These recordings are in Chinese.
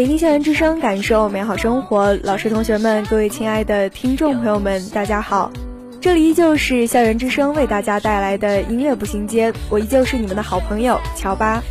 聆听校园之声，感受美好生活。老师、同学们，各位亲爱的听众朋友们，大家好！这里依旧是校园之声为大家带来的音乐步行街，我依旧是你们的好朋友乔巴。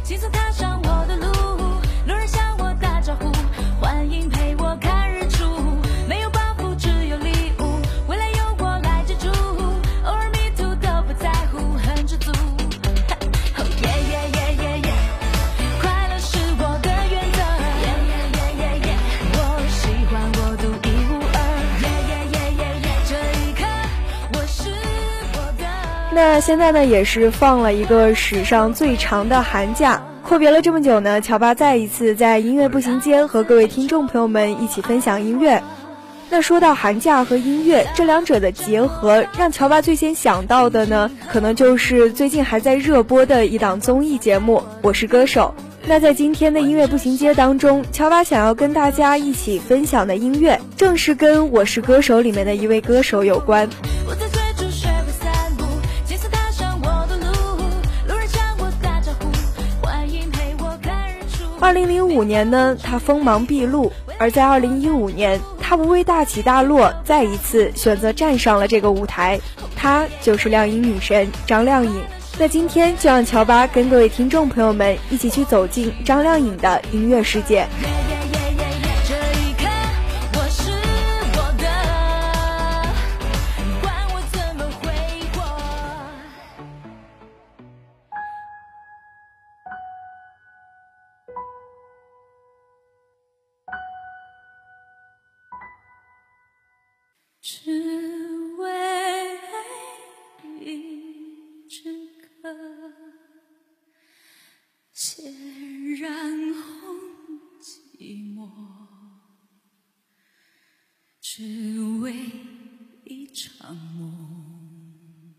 那现在呢，也是放了一个史上最长的寒假，阔别了这么久呢，乔巴再一次在音乐步行街和各位听众朋友们一起分享音乐。那说到寒假和音乐这两者的结合，让乔巴最先想到的呢，可能就是最近还在热播的一档综艺节目《我是歌手》。那在今天的音乐步行街当中，乔巴想要跟大家一起分享的音乐，正是跟《我是歌手》里面的一位歌手有关。二零零五年呢，她锋芒毕露；而在二零一五年，她不畏大起大落，再一次选择站上了这个舞台。她就是靓音女神张靓颖。那今天就让乔巴跟各位听众朋友们一起去走进张靓颖的音乐世界。血染红寂寞，只为一场梦，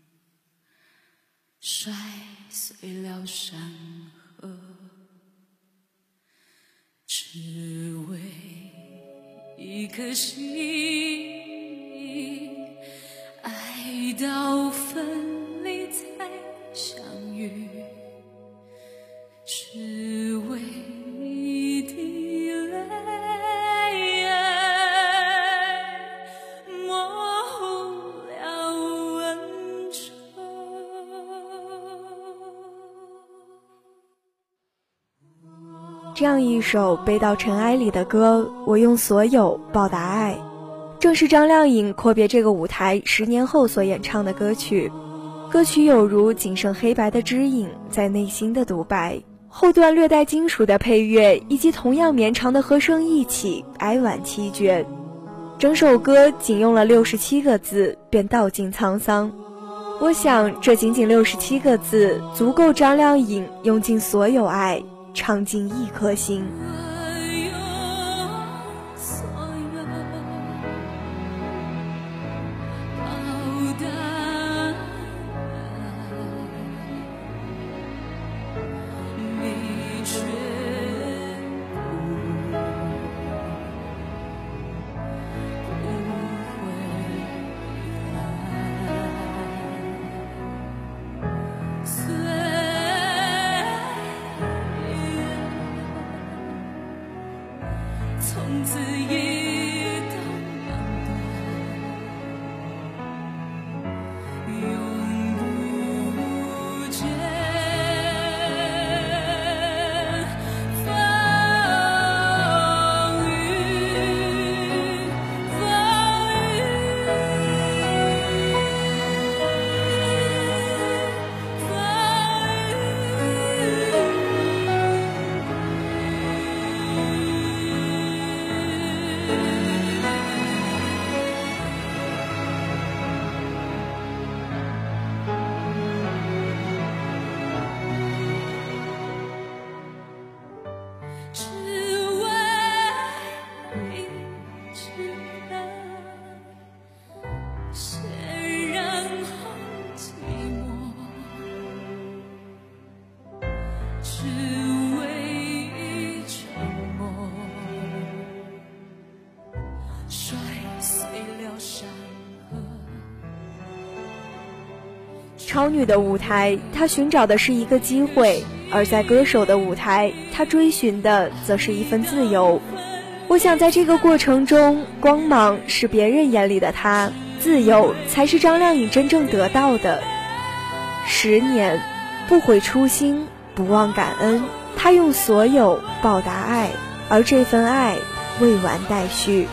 摔碎了山河，只为一颗心，这样一首背到尘埃里的歌，我用所有报答爱，正是张靓颖阔别这个舞台十年后所演唱的歌曲。歌曲有如仅剩黑白的指引，在内心的独白。后段略带金属的配乐，以及同样绵长的和声一起，哀婉凄绝。整首歌仅用了六十七个字，便道尽沧桑。我想，这仅仅六十七个字，足够张靓颖用尽所有爱，唱尽一颗心。超女的舞台，她寻找的是一个机会；而在歌手的舞台，她追寻的则是一份自由。我想，在这个过程中，光芒是别人眼里的她，自由才是张靓颖真正得到的。十年，不悔初心，不忘感恩，她用所有报答爱，而这份爱未完待续。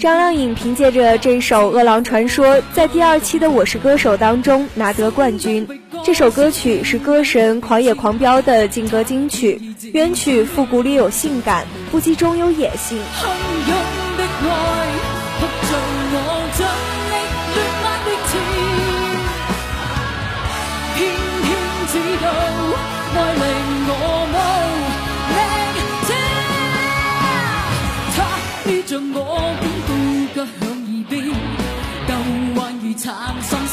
张靓颖凭借着这首《饿狼传说》在第二期的《我是歌手》当中拿得冠军。这首歌曲是歌神《狂野狂飙》的劲歌金曲，原曲复古里有性感，不羁中有野性。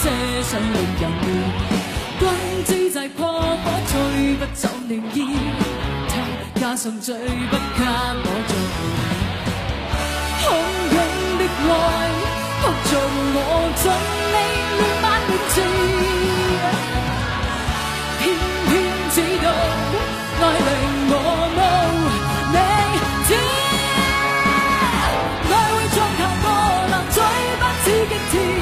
些想令人亂，君之際破火吹不走暖意，他加上最不給我做，洶湧的愛撲着我尽力亂漫亂刺，偏偏知道愛令我無理智，愛會像下我能最不似極致。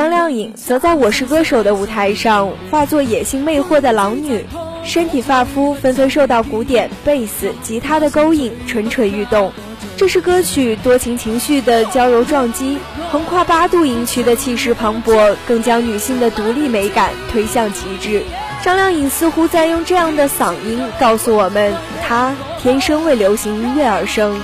张靓颖则在我是歌手的舞台上化作野性魅惑的狼女，身体发肤纷纷受到鼓点、贝斯、吉他的勾引，蠢蠢欲动。这是歌曲多情情绪的娇柔撞击，横跨八度音区的气势磅礴，更将女性的独立美感推向极致。张靓颖似乎在用这样的嗓音告诉我们，她天生为流行音乐而生。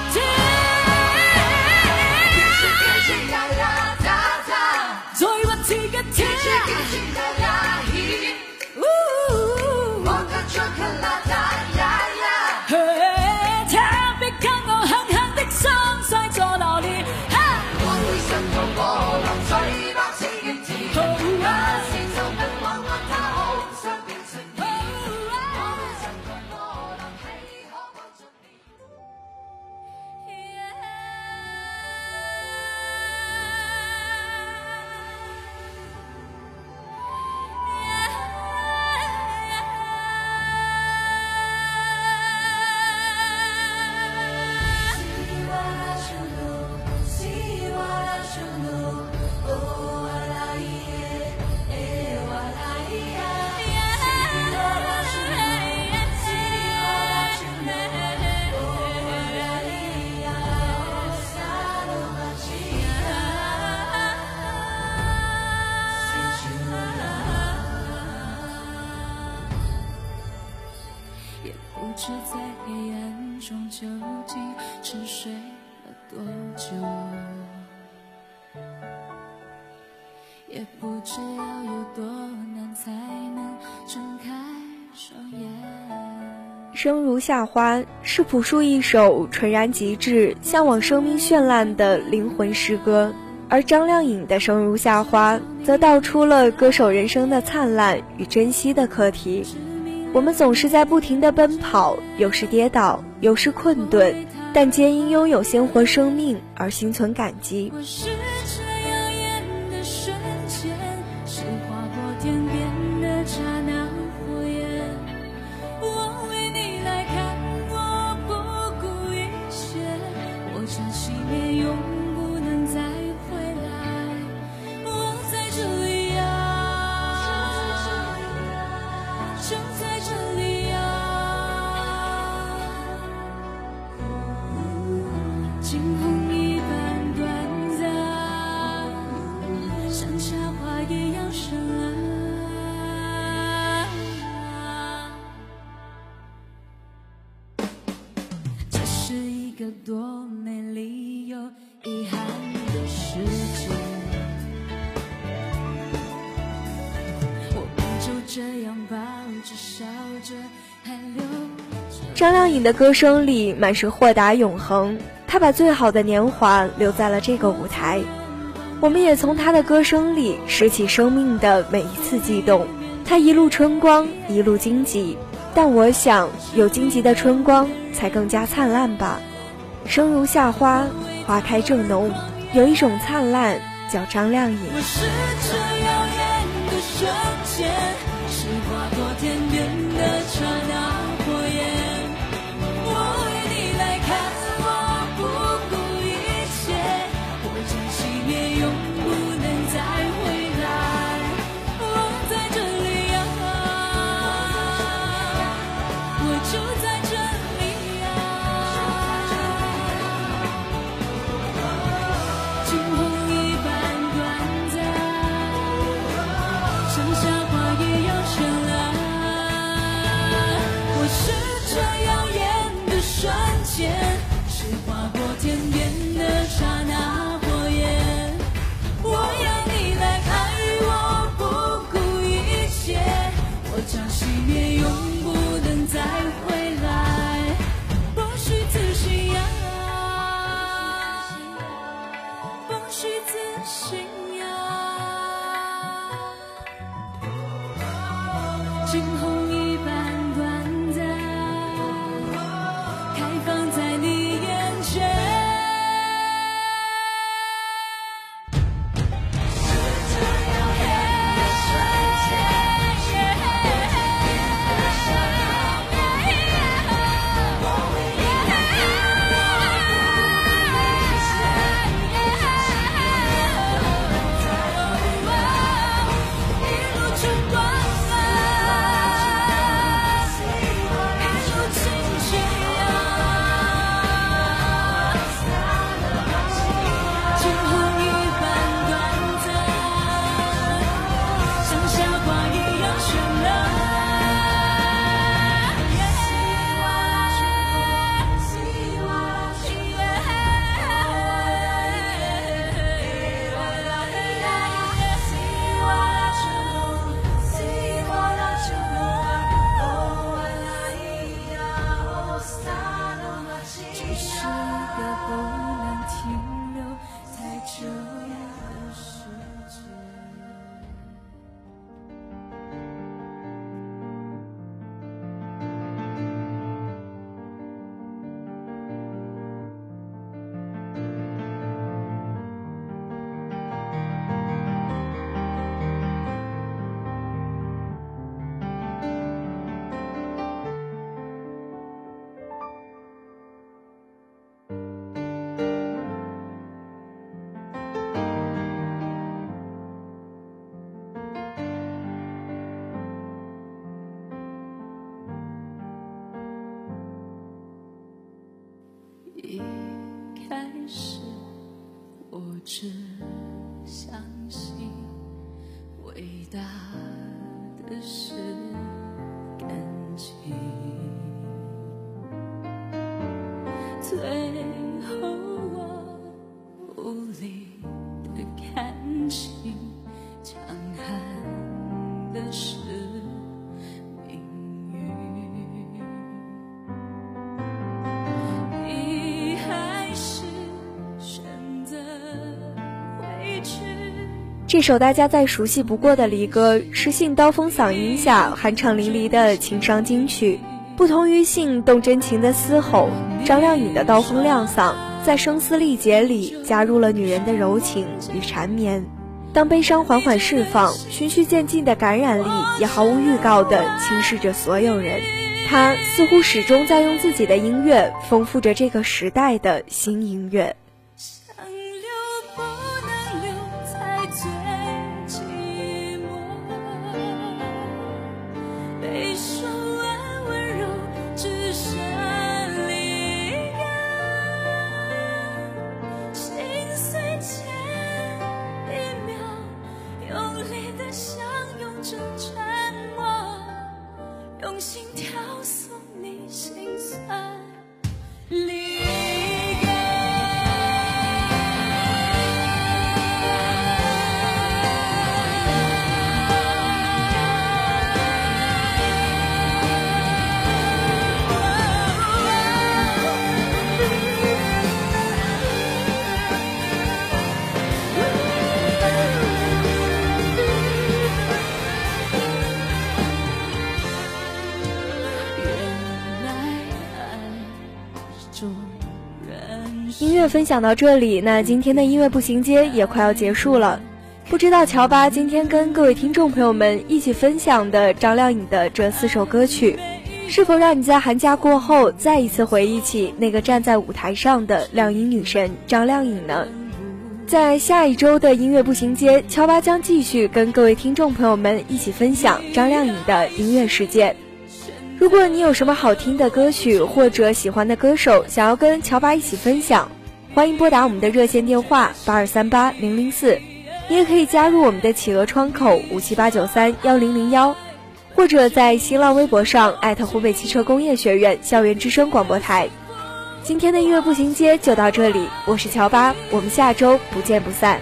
也不知要有多难才能睁开双眼。生如夏花是朴树一首纯然极致、向往生命绚烂的灵魂诗歌，而张靓颖的《生如夏花》则道出了歌手人生的灿烂与珍惜的课题。我们总是在不停地奔跑，有时跌倒，有时困顿，但皆因拥有鲜活生命而心存感激。张靓颖的歌声里满是豁达永恒，她把最好的年华留在了这个舞台。我们也从她的歌声里拾起生命的每一次悸动。她一路春光，一路荆棘，但我想有荆棘的春光才更加灿烂吧。生如夏花，花开正浓，有一种灿烂叫张靓颖。我是这耀眼的瞬间，这首大家再熟悉不过的离歌，是信刀锋嗓音下酣畅淋漓的情伤金曲。不同于信动真情的嘶吼，张靓颖的刀锋亮嗓在声嘶力竭里加入了女人的柔情与缠绵。当悲伤缓缓释放，循序渐进的感染力也毫无预告地侵蚀着所有人。她似乎始终在用自己的音乐丰富着这个时代的新音乐。分享到这里，那今天的音乐步行街也快要结束了。不知道乔巴今天跟各位听众朋友们一起分享的张靓颖的这四首歌曲，是否让你在寒假过后再一次回忆起那个站在舞台上的靓颖女神张靓颖呢？在下一周的音乐步行街，乔巴将继续跟各位听众朋友们一起分享张靓颖的音乐世界。如果你有什么好听的歌曲或者喜欢的歌手，想要跟乔巴一起分享，欢迎拨打我们的热线电话八二三八零零四，你也可以加入我们的企鹅窗口五七八九三幺零零幺，或者在新浪微博上艾特湖北汽车工业学院校园之声广播台。今天的音乐步行街就到这里，我是乔巴，我们下周不见不散。